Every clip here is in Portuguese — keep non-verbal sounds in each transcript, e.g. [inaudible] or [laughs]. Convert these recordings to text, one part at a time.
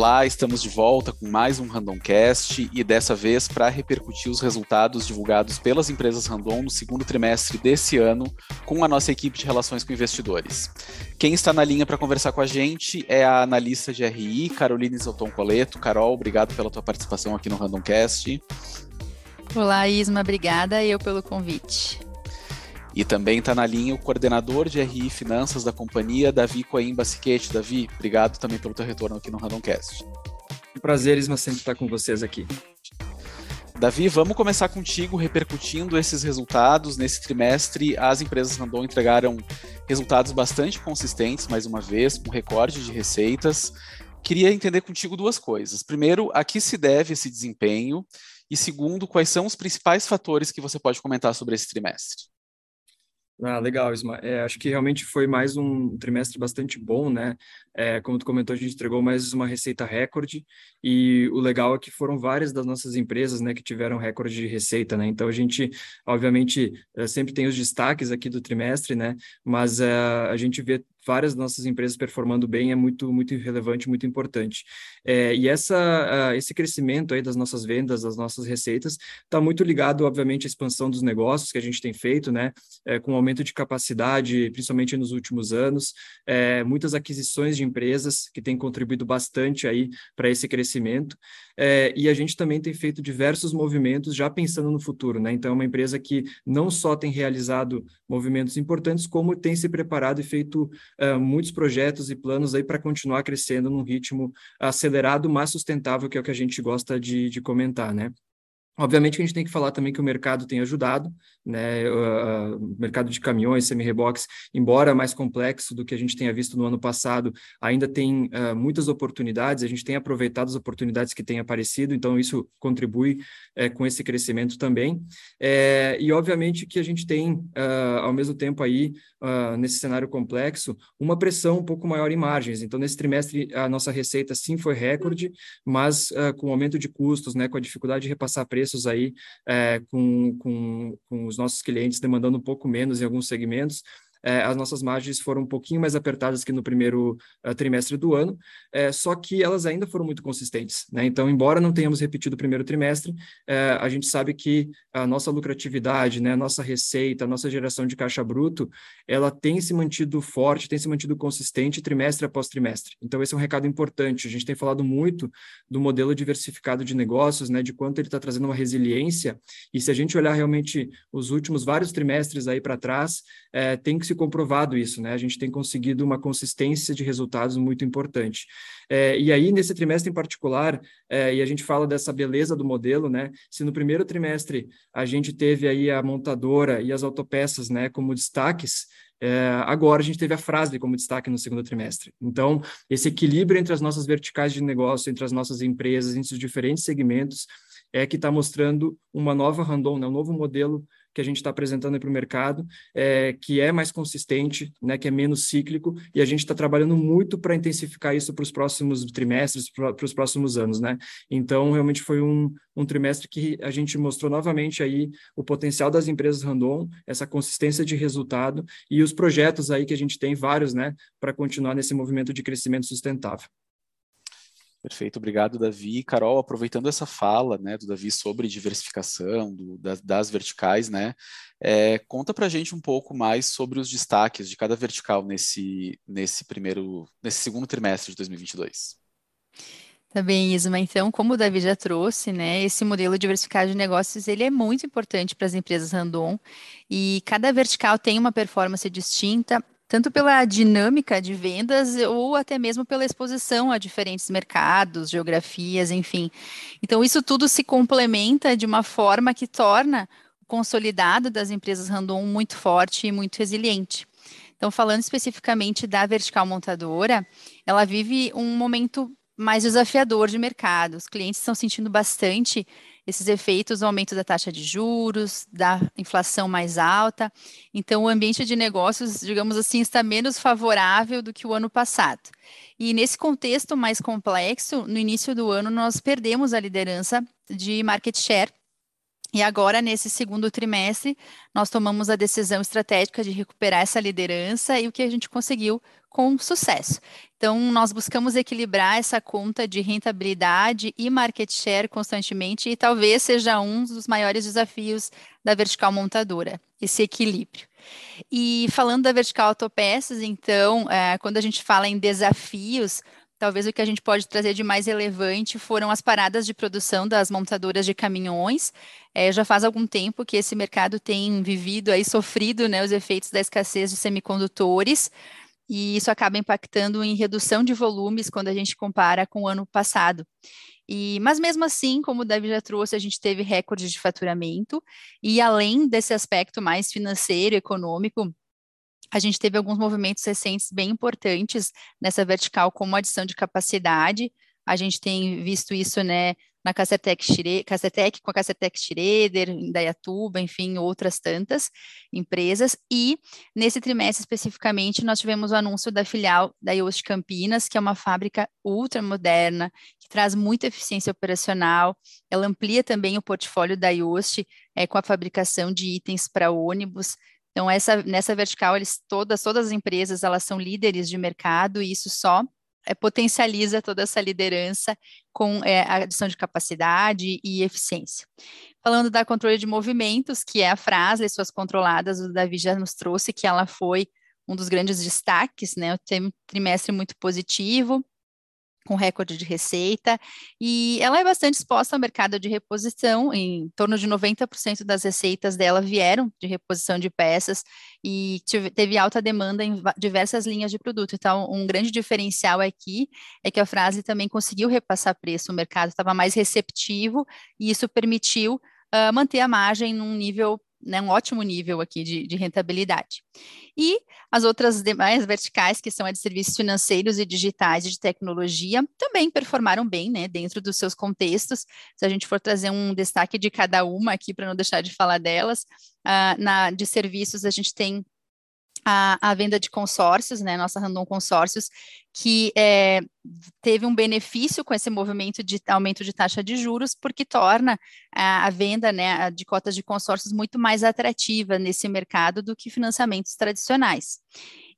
Olá, estamos de volta com mais um Randomcast e dessa vez para repercutir os resultados divulgados pelas empresas Random no segundo trimestre desse ano com a nossa equipe de relações com investidores. Quem está na linha para conversar com a gente é a analista de RI, Caroline Zolton Coleto. Carol, obrigado pela tua participação aqui no Randomcast. Olá, Isma, obrigada eu pelo convite. E também está na linha o coordenador de RI Finanças da companhia, Davi Coimba Siquete. Davi, obrigado também pelo teu retorno aqui no Randomcast. Um prazer, Isma, sempre estar com vocês aqui. Davi, vamos começar contigo repercutindo esses resultados. Nesse trimestre, as empresas Randon entregaram resultados bastante consistentes, mais uma vez, com recorde de receitas. Queria entender contigo duas coisas. Primeiro, a que se deve esse desempenho? E segundo, quais são os principais fatores que você pode comentar sobre esse trimestre? Ah, legal, Isma. É, acho que realmente foi mais um trimestre bastante bom, né? É, como tu comentou, a gente entregou mais uma receita recorde e o legal é que foram várias das nossas empresas, né, que tiveram recorde de receita, né? Então a gente, obviamente, eh, sempre tem os destaques aqui do trimestre, né? Mas uh, a gente vê várias nossas empresas performando bem é muito muito relevante, muito importante. É, e essa uh, esse crescimento aí das nossas vendas, das nossas receitas, está muito ligado, obviamente, à expansão dos negócios que a gente tem feito, né? É, com aumento de capacidade, principalmente nos últimos anos, é, muitas aquisições de empresas que têm contribuído bastante aí para esse crescimento. É, e a gente também tem feito diversos movimentos já pensando no futuro, né? Então, é uma empresa que não só tem realizado movimentos importantes, como tem se preparado e feito uh, muitos projetos e planos aí para continuar crescendo num ritmo acelerado, mas sustentável, que é o que a gente gosta de, de comentar, né? Obviamente que a gente tem que falar também que o mercado tem ajudado, né? O mercado de caminhões, semi-reboques, embora mais complexo do que a gente tenha visto no ano passado, ainda tem uh, muitas oportunidades, a gente tem aproveitado as oportunidades que têm aparecido, então isso contribui é, com esse crescimento também. É, e obviamente que a gente tem, uh, ao mesmo tempo aí, uh, nesse cenário complexo, uma pressão um pouco maior em margens. Então, nesse trimestre, a nossa receita sim foi recorde, mas com o aumento de custos, né, com a dificuldade de repassar preços, preços aí é, com, com, com os nossos clientes demandando um pouco menos em alguns segmentos, é, as nossas margens foram um pouquinho mais apertadas que no primeiro uh, trimestre do ano, é, só que elas ainda foram muito consistentes. Né? Então, embora não tenhamos repetido o primeiro trimestre, é, a gente sabe que a nossa lucratividade, né, a nossa receita, a nossa geração de caixa bruto, ela tem se mantido forte, tem se mantido consistente trimestre após trimestre. Então, esse é um recado importante. A gente tem falado muito do modelo diversificado de negócios, né, de quanto ele está trazendo uma resiliência, e se a gente olhar realmente os últimos vários trimestres aí para trás, é, tem que se comprovado isso, né? A gente tem conseguido uma consistência de resultados muito importante. É, e aí, nesse trimestre em particular, é, e a gente fala dessa beleza do modelo, né? Se no primeiro trimestre a gente teve aí a montadora e as autopeças, né, como destaques, é, agora a gente teve a frase como destaque no segundo trimestre. Então, esse equilíbrio entre as nossas verticais de negócio, entre as nossas empresas, entre os diferentes segmentos, é que está mostrando uma nova Randon, né, um novo modelo que a gente está apresentando para o mercado, é, que é mais consistente, né, que é menos cíclico, e a gente está trabalhando muito para intensificar isso para os próximos trimestres, para os próximos anos, né? Então, realmente foi um, um trimestre que a gente mostrou novamente aí o potencial das empresas Randon, essa consistência de resultado e os projetos aí que a gente tem vários, né, para continuar nesse movimento de crescimento sustentável. Perfeito, obrigado, Davi. Carol, aproveitando essa fala né, do Davi sobre diversificação do, das, das, verticais, né, é, conta para a gente um pouco mais sobre os destaques de cada vertical nesse, nesse primeiro, nesse segundo trimestre de 2022. Tá bem, Isma. Então, como o Davi já trouxe, né, esse modelo diversificado de negócios, ele é muito importante para as empresas Randon e cada vertical tem uma performance distinta tanto pela dinâmica de vendas ou até mesmo pela exposição a diferentes mercados, geografias, enfim. Então, isso tudo se complementa de uma forma que torna o consolidado das empresas Randon muito forte e muito resiliente. Então, falando especificamente da vertical montadora, ela vive um momento mais desafiador de mercado. Os clientes estão sentindo bastante esses efeitos do aumento da taxa de juros, da inflação mais alta. Então, o ambiente de negócios, digamos assim, está menos favorável do que o ano passado. E nesse contexto mais complexo, no início do ano, nós perdemos a liderança de market share E agora, nesse segundo trimestre, nós tomamos a decisão estratégica de recuperar essa liderança e o que a gente conseguiu com sucesso. Então, nós buscamos equilibrar essa conta de rentabilidade e market share constantemente, e talvez seja um dos maiores desafios da vertical montadora, esse equilíbrio. E falando da vertical autopeças, então, é, quando a gente fala em desafios, Talvez o que a gente pode trazer de mais relevante foram as paradas de produção das montadoras de caminhões. É, já faz algum tempo que esse mercado tem vivido aí, sofrido né, os efeitos da escassez de semicondutores, e isso acaba impactando em redução de volumes quando a gente compara com o ano passado. E, mas mesmo assim, como o Davi já trouxe, a gente teve recorde de faturamento, e além desse aspecto mais financeiro, econômico, a gente teve alguns movimentos recentes bem importantes nessa vertical, como adição de capacidade. A gente tem visto isso, né, na Cacertec, com a Cacertec Schroeder, em Dayatuba, enfim, outras tantas empresas. E nesse trimestre especificamente, nós tivemos o anúncio da filial da Yoast Campinas, que é uma fábrica ultra moderna, que traz muita eficiência operacional. Ela amplia também o portfólio da Yoast é, com a fabricação de itens para ônibus, então, essa, nessa vertical, eles, todas, todas as empresas, elas são líderes de mercado e isso só é, potencializa toda essa liderança com é, a adição de capacidade e eficiência. Falando da controle de movimentos, que é a frase, suas controladas, o Davi já nos trouxe que ela foi um dos grandes destaques, né? Um trimestre muito positivo, com recorde de receita, e ela é bastante exposta ao mercado de reposição, em torno de 90% das receitas dela vieram de reposição de peças, e teve alta demanda em diversas linhas de produto. Então, um grande diferencial aqui é que a frase também conseguiu repassar preço, o mercado estava mais receptivo, e isso permitiu uh, manter a margem num nível né, um ótimo nível aqui de, de, rentabilidade. E as outras demais verticais, que são a de serviços financeiros e digitais e de tecnologia, também performaram bem, né, dentro dos seus contextos. Se a gente for trazer um destaque de cada uma aqui, para não deixar de falar delas, uh, na de serviços a gente tem a, a, venda de consórcios, né, nossa Randon Consórcios, que é, teve um benefício com esse movimento de aumento de taxa de juros, porque torna a, a venda né, de cotas de consórcios muito mais atrativa nesse mercado do que financiamentos tradicionais.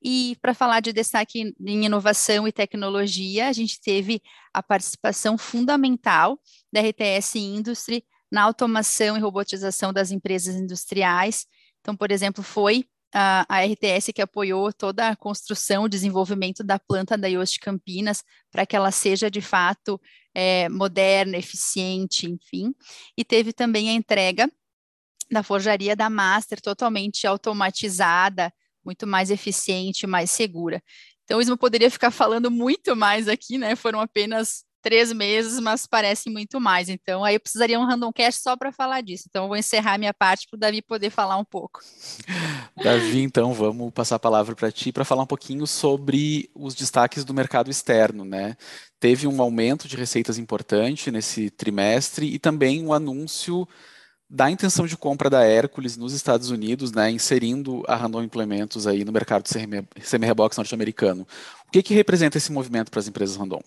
E para falar de destaque em inovação e tecnologia, a gente teve a participação fundamental da RTS Industry na automação e robotização das empresas industriais. Então, por exemplo, foi a, a RTS que apoiou toda a construção, o desenvolvimento da planta da Yoast Campinas, para que ela seja de fato é, moderna, eficiente, enfim. E teve também a entrega da forjaria da Master, totalmente automatizada, muito mais eficiente, mais segura. Então, o Ismo poderia ficar falando muito mais aqui, né? Foram apenas três meses, mas parece muito mais. Então, aí eu precisaria um random cast só para falar disso. Então, eu vou encerrar minha parte para o Davi poder falar um pouco. [laughs] Davi, então, vamos passar a palavra para ti para falar um pouquinho sobre os destaques do mercado externo, né? Teve um aumento de receitas importante nesse trimestre e também um anúncio da intenção de compra da Hércules nos Estados Unidos, né, inserindo a Randon Implementos aí no mercado semi-rebox norte-americano. O que, que representa esse movimento para as empresas Randon?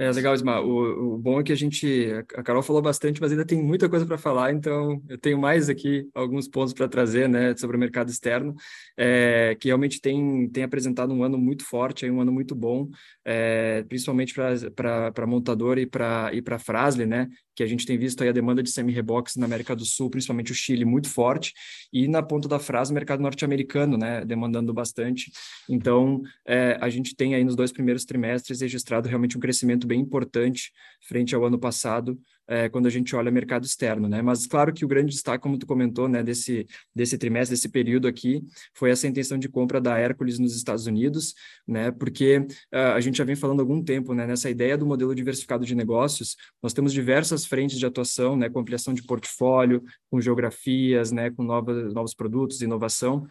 É legal, Isma. O, o, bom é que a gente, a Carol falou bastante, mas ainda tem muita coisa para falar, então eu tenho mais aqui alguns pontos para trazer, né, sobre o mercado externo, é, que realmente tem, tem apresentado um ano muito forte, um ano muito bom, é, principalmente para montadora e para e para Frasle, né, que a gente tem visto aí a demanda de semi-rebox na América do Sul, principalmente o Chile, muito forte, e na ponta da frase, o mercado norte-americano, né, demandando bastante. Então, é, a gente tem aí nos dois primeiros trimestres registrado realmente um crescimento bem importante frente ao ano passado, é, quando a gente olha mercado externo, né? Mas claro que o grande destaque, como tu comentou, né, desse, desse trimestre, desse período aqui, foi essa intenção de compra da Hércules nos Estados Unidos, né? Porque uh, a gente já vem falando há algum tempo, né, nessa ideia do modelo diversificado de negócios, nós temos diversas frentes de atuação, né, com ampliação de portfólio, com geografias, né, com novas, novos produtos, inovação,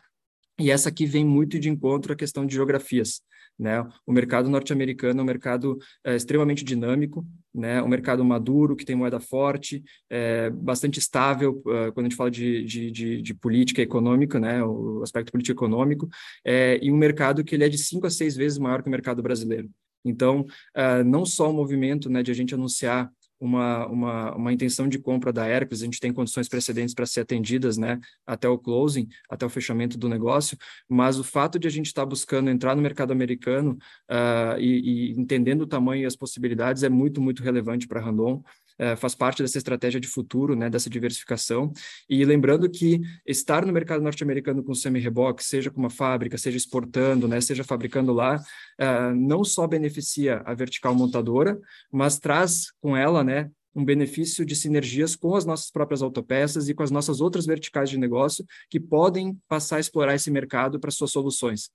e essa aqui vem muito de encontro à questão de geografias. Né? O mercado norte-americano é um mercado é, extremamente dinâmico, né? um mercado maduro, que tem moeda forte, é, bastante estável uh, quando a gente fala de, de, de, de, política econômica, né? o aspecto político econômico, é, e um mercado que ele é de cinco a seis vezes maior que o mercado brasileiro. Então, uh, não só o movimento né, de a gente anunciar uma, uma, uma intenção de compra da Hercules, a gente tem condições precedentes para ser atendidas né, até o closing, até o fechamento do negócio, mas o fato de a gente estar tá buscando entrar no mercado americano uh, e, e, entendendo o tamanho e as possibilidades é muito, muito relevante para a Randon. Uh, faz parte dessa estratégia de futuro, né, dessa diversificação. E lembrando que estar no mercado norte-americano com semi-reboque, seja com uma fábrica, seja exportando, né, seja fabricando lá, uh, não só beneficia a vertical montadora, mas traz com ela né, um benefício de sinergias com as nossas próprias autopeças e com as nossas outras verticais de negócio que podem passar a explorar esse mercado para suas soluções.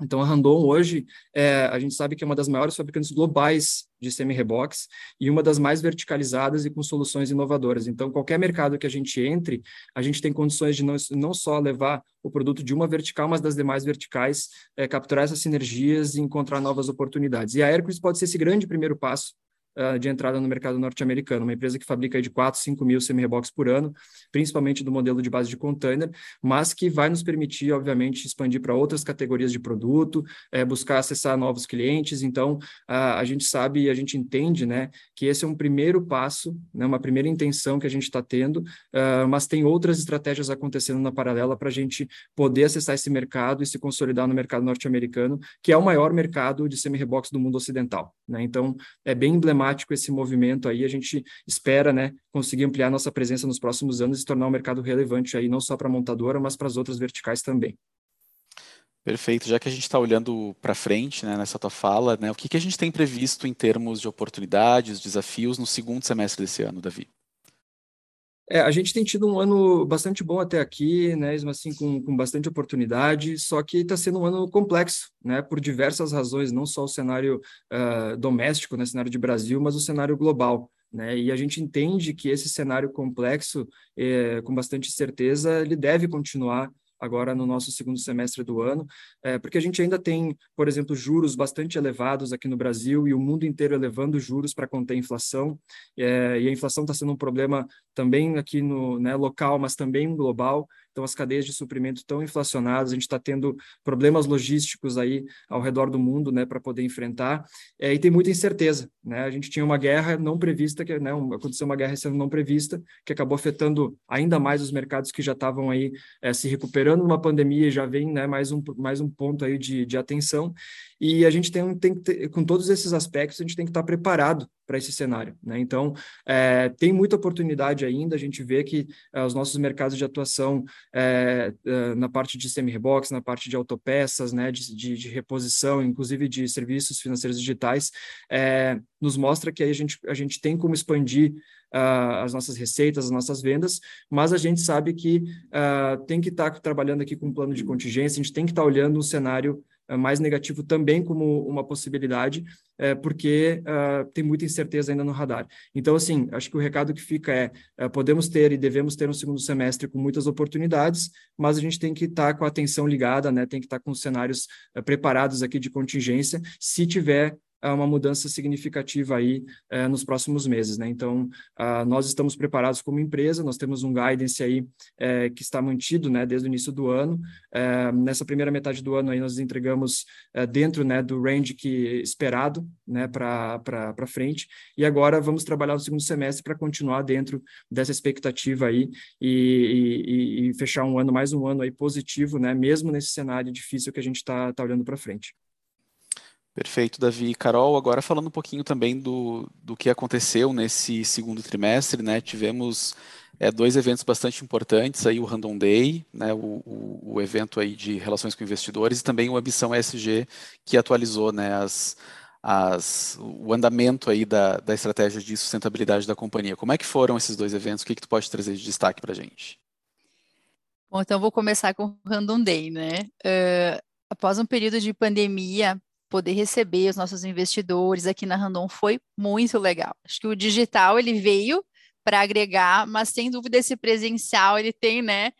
Então, a Randon hoje, é, a gente sabe que é uma das maiores fabricantes globais de semi-reboques e uma das mais verticalizadas e com soluções inovadoras. Então, qualquer mercado que a gente entre, a gente tem condições de não, não só levar o produto de uma vertical, mas das demais verticais, é, capturar essas sinergias e encontrar novas oportunidades. E a Hercules pode ser esse grande primeiro passo uh, de entrada no mercado norte-americano, uma empresa que fabrica de 4, 5 mil semi-reboques por ano, principalmente do modelo de base de container, mas que vai nos permitir, obviamente, expandir para outras categorias de produto, é, buscar acessar novos clientes. Então, uh, a gente sabe e a gente entende né, que esse é um primeiro passo, né, uma primeira intenção que a gente está tendo, uh, mas tem outras estratégias acontecendo na paralela para a gente poder acessar esse mercado e se consolidar no mercado norte-americano, que é o maior mercado de semi-reboques do mundo ocidental. Né? Então, é bem emblemático emblemático esse movimento aí. A gente espera, né, conseguir ampliar nossa presença nos próximos anos e tornar o mercado relevante aí, não só para a montadora, mas para as outras verticais também. Perfeito. Já que a gente está olhando para frente, né, nessa tua fala, né, o que, que a gente tem previsto em termos de oportunidades, desafios no segundo semestre desse ano, Davi? É, a gente tem tido um ano bastante bom até aqui, né, mesmo assim com, com bastante oportunidade, só que está sendo um ano complexo, né, por diversas razões, não só o cenário uh, doméstico, né, cenário de Brasil, mas o cenário global. Né? E a gente entende que esse cenário complexo, eh, com bastante certeza, ele deve continuar agora no nosso segundo semestre do ano, é, porque a gente ainda tem, por exemplo, juros bastante elevados aqui no Brasil e o mundo inteiro elevando juros para conter a inflação, é, e a inflação está sendo um problema também aqui no né, local, mas também global, então as cadeias de suprimento estão inflacionadas, a gente está tendo problemas logísticos aí ao redor do mundo, né, para poder enfrentar, é, e tem muita incerteza, né, a gente tinha uma guerra não prevista, que, né, aconteceu uma guerra sendo não prevista, que acabou afetando ainda mais os mercados que já estavam aí é, se recuperando numa pandemia, já vem, né, mais um, mais um ponto aí de, de atenção, e a gente tem, tem que ter, com todos esses aspectos, a gente tem que estar preparado para esse cenário. Né? Então, é, tem muita oportunidade ainda, a gente vê que é, os nossos mercados de atuação é, é na parte de semi-rebox, na parte de autopeças, né, de, de, de, reposição, inclusive de serviços financeiros digitais, é, nos mostra que a gente, a gente tem como expandir uh, as nossas receitas, as nossas vendas, mas a gente sabe que uh, tem que estar trabalhando aqui com um plano de contingência, a gente tem que estar olhando um cenário mais negativo também como uma possibilidade, é, porque uh, tem muita incerteza ainda no radar. Então, assim, acho que o recado que fica é, uh, podemos ter e devemos ter um segundo semestre com muitas oportunidades, mas a gente tem que estar tá com a atenção ligada, né? Tem que estar tá com cenários preparados aqui de contingência, se tiver uma mudança significativa aí eh, nos próximos meses, né? Então, nós estamos preparados como empresa, nós temos um guidance aí eh, que está mantido, né, desde o início do ano. Nessa primeira metade do ano aí nós entregamos dentro, né, do range que esperado, né, para para frente. E agora vamos trabalhar no segundo semestre para continuar dentro dessa expectativa aí e, e, e, fechar um ano mais um ano aí positivo, né, mesmo nesse cenário difícil que a gente está tá olhando para frente. Perfeito, Davi. Carol, agora falando um pouquinho também do, do que aconteceu nesse segundo trimestre, né? Tivemos é, dois eventos bastante importantes, aí o Random Day, né? O, o, o, evento aí de relações com investidores, e também o Ambição ESG, que atualizou né, as, as, o andamento aí da, da estratégia de sustentabilidade da companhia. Como é que foram esses dois eventos? O que, que tu pode trazer de destaque para a gente? Bom, então vou começar com o Random Day, né? Uh, após um período de pandemia, poder receber os nossos investidores aqui na Randon foi muito legal. Acho que o digital ele veio para agregar, mas sem dúvida esse presencial ele tem, né,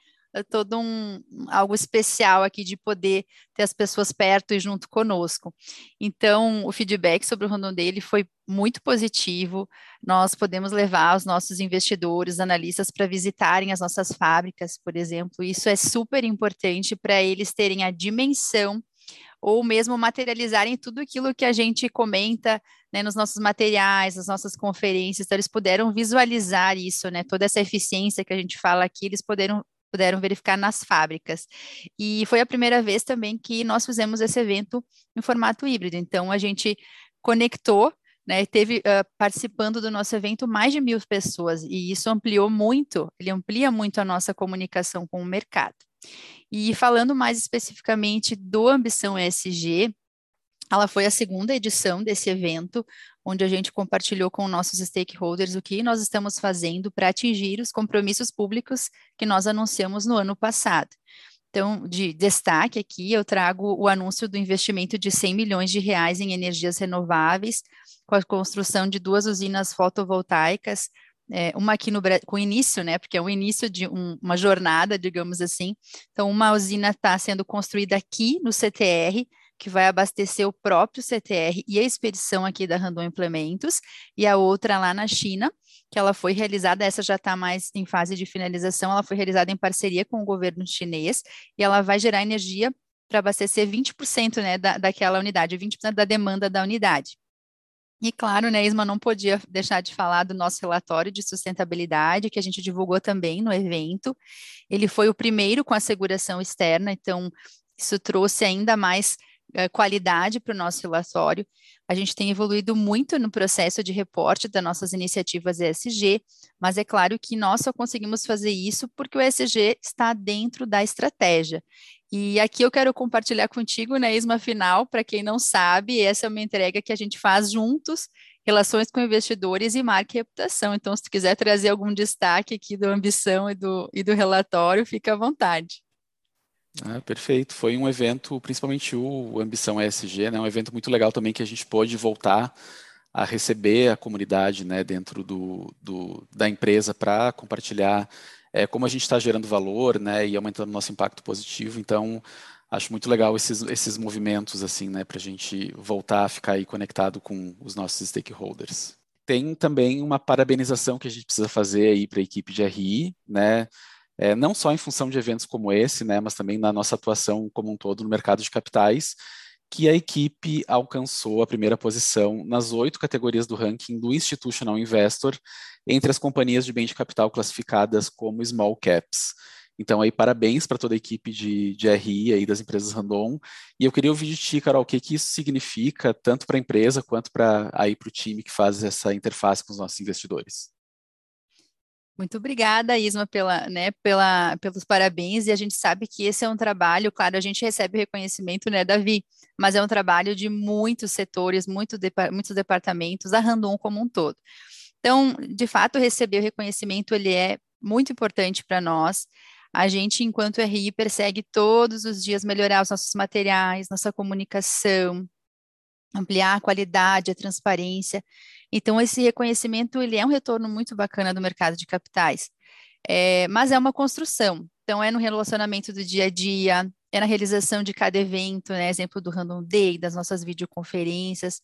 todo um algo especial aqui de poder ter as pessoas perto e junto conosco. Então, o feedback sobre o Randon dele foi muito positivo. Nós podemos levar os nossos investidores, analistas para visitarem as nossas fábricas, por exemplo. Isso é super importante para eles terem a dimensão ou mesmo materializarem tudo aquilo que a gente comenta né, nos nossos materiais, nas nossas conferências, então eles puderam visualizar isso, né, toda essa eficiência que a gente fala aqui, eles puderam puderam verificar nas fábricas. E foi a primeira vez também que nós fizemos esse evento em formato híbrido. Então, a gente conectou né, teve uh, participando do nosso evento mais de mil pessoas, e isso ampliou muito, ele amplia muito a nossa comunicação com o mercado. E falando mais especificamente do Ambição ESG, ela foi a segunda edição desse evento, onde a gente compartilhou com nossos stakeholders o que nós estamos fazendo para atingir os compromissos públicos que nós anunciamos no ano passado. Então, de destaque aqui, eu trago o anúncio do investimento de 100 milhões de reais em energias renováveis, com a construção de duas usinas fotovoltaicas, é, uma aqui no com início, né, porque é o início de um, uma jornada, digamos assim. Então, uma usina está sendo construída aqui no CTR, que vai abastecer o próprio CTR e a expedição aqui da Randon Implementos, e a outra lá na China, que ela foi realizada, essa já está mais em fase de finalização, ela foi realizada em parceria com o governo chinês, e ela vai gerar energia para abastecer 20% né, da, daquela unidade, 20% da demanda da unidade. E claro, né, Isma não podia deixar de falar do nosso relatório de sustentabilidade, que a gente divulgou também no evento. Ele foi o primeiro com asseguração externa, então isso trouxe ainda mais uh, qualidade para o nosso relatório. A gente tem evoluído muito no processo de reporte das nossas iniciativas ESG, mas é claro que nós só conseguimos fazer isso porque o ESG está dentro da estratégia. E aqui eu quero compartilhar contigo, né, Isma Final, para quem não sabe, essa é uma entrega que a gente faz juntos, relações com investidores e marca e reputação. Então, se tu quiser trazer algum destaque aqui do Ambição e do, e do relatório, fica à vontade. Ah, perfeito. Foi um evento, principalmente o Ambição ESG, né, um evento muito legal também que a gente pôde voltar a receber a comunidade né, dentro do, do da empresa para compartilhar é, como a gente está gerando valor, né, e aumentando nosso impacto positivo. Então, acho muito legal esses, esses movimentos, assim, né, para a gente voltar a ficar aí conectado com os nossos stakeholders. Tem também uma parabenização que a gente precisa fazer aí para a equipe de RI, né, é, não só em função de eventos como esse, né, mas também na nossa atuação como um todo no mercado de capitais, que a equipe alcançou a primeira posição nas oito categorias do ranking do Institutional Investor entre as companhias de bem de capital classificadas como small caps. Então, aí, parabéns para toda a equipe de, de RI aí das empresas Randon. E eu queria ouvir de ti, Carol, o que, que isso significa, tanto para a empresa quanto para o time que faz essa interface com os nossos investidores. Muito obrigada, Isma, pela, né, pela, pelos parabéns. E a gente sabe que esse é um trabalho, claro, a gente recebe reconhecimento, né, Davi? Mas é um trabalho de muitos setores, muito de, muitos departamentos, a Randon como um todo. Então, de fato, receber o reconhecimento ele é muito importante para nós. A gente, enquanto RI, persegue todos os dias melhorar os nossos materiais, nossa comunicação, ampliar a qualidade, a transparência. Então, esse reconhecimento ele é um retorno muito bacana do mercado de capitais, é, mas é uma construção. Então, é no relacionamento do dia a dia, é na realização de cada evento, né, exemplo do Random Day, das nossas videoconferências,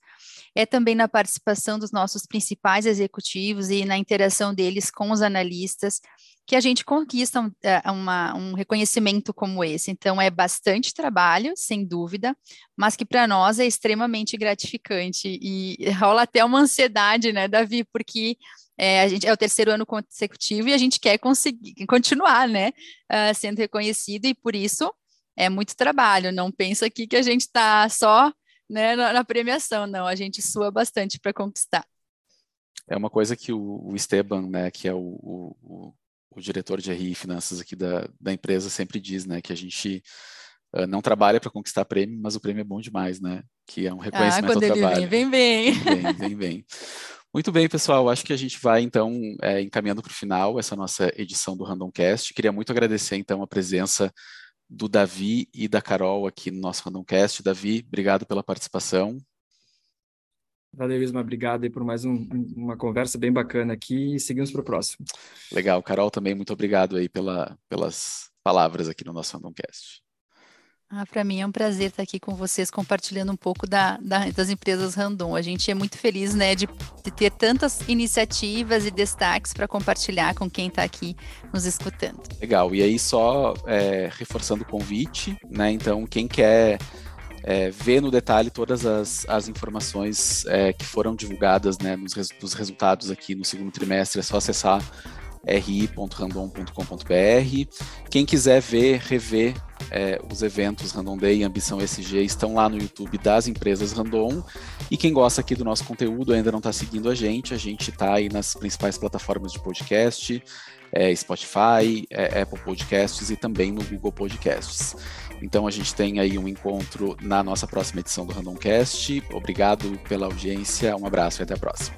é também na participação dos nossos principais executivos e na interação deles com os analistas, que a gente conquista um, é, uma, um reconhecimento como esse. Então, é bastante trabalho, sem dúvida, mas que para nós é extremamente gratificante e [laughs] rola até uma ansiedade, né, Davi, porque é, a gente é o terceiro ano consecutivo e a gente quer conseguir continuar, né, uh, sendo reconhecido e por isso é muito trabalho. Não pensa aqui que a gente está só né, na, na, premiação, não. A gente sua bastante para conquistar. É uma coisa que o, Esteban, né, que é o, o, o, diretor de RI e Finanças aqui da, da empresa, sempre diz, né, que a gente uh, não trabalha para conquistar prêmio, mas o prêmio é bom demais, né? Que é um ah, reconhecimento ah, quando ao ele trabalho. Vem, vem bem. Vem, vem bem. Muito bem, pessoal. Acho que a gente vai, então, é, encaminhando para o final essa nossa edição do Randomcast. Queria muito agradecer, então, a presença do Davi e da Carol aqui no nosso Randomcast. Davi, obrigado pela participação. Valeu, Isma. Obrigado aí por mais um, uma conversa bem bacana aqui e seguimos para o próximo. Legal. Carol, também muito obrigado aí pela, pelas palavras aqui no nosso Randomcast. Ah, para mim é um prazer estar aqui com vocês compartilhando um pouco da, da, das empresas Randon. A gente é muito feliz né, de, de ter tantas iniciativas e destaques para compartilhar com quem está aqui nos escutando. Legal. E aí, só é, reforçando o convite, né? Então, quem quer é, ver no detalhe todas as, as informações é, que foram divulgadas né, nos, nos resultados aqui no segundo trimestre, é só acessar ri.random.com.br. Quem quiser ver, rever é, os eventos Random Day e Ambição SG estão lá no YouTube das empresas Random. E quem gosta aqui do nosso conteúdo ainda não está seguindo a gente, a gente está aí nas principais plataformas de podcast, é, Spotify, é, Apple Podcasts e também no Google Podcasts. Então a gente tem aí um encontro na nossa próxima edição do Randomcast. Obrigado pela audiência, um abraço e até a próxima.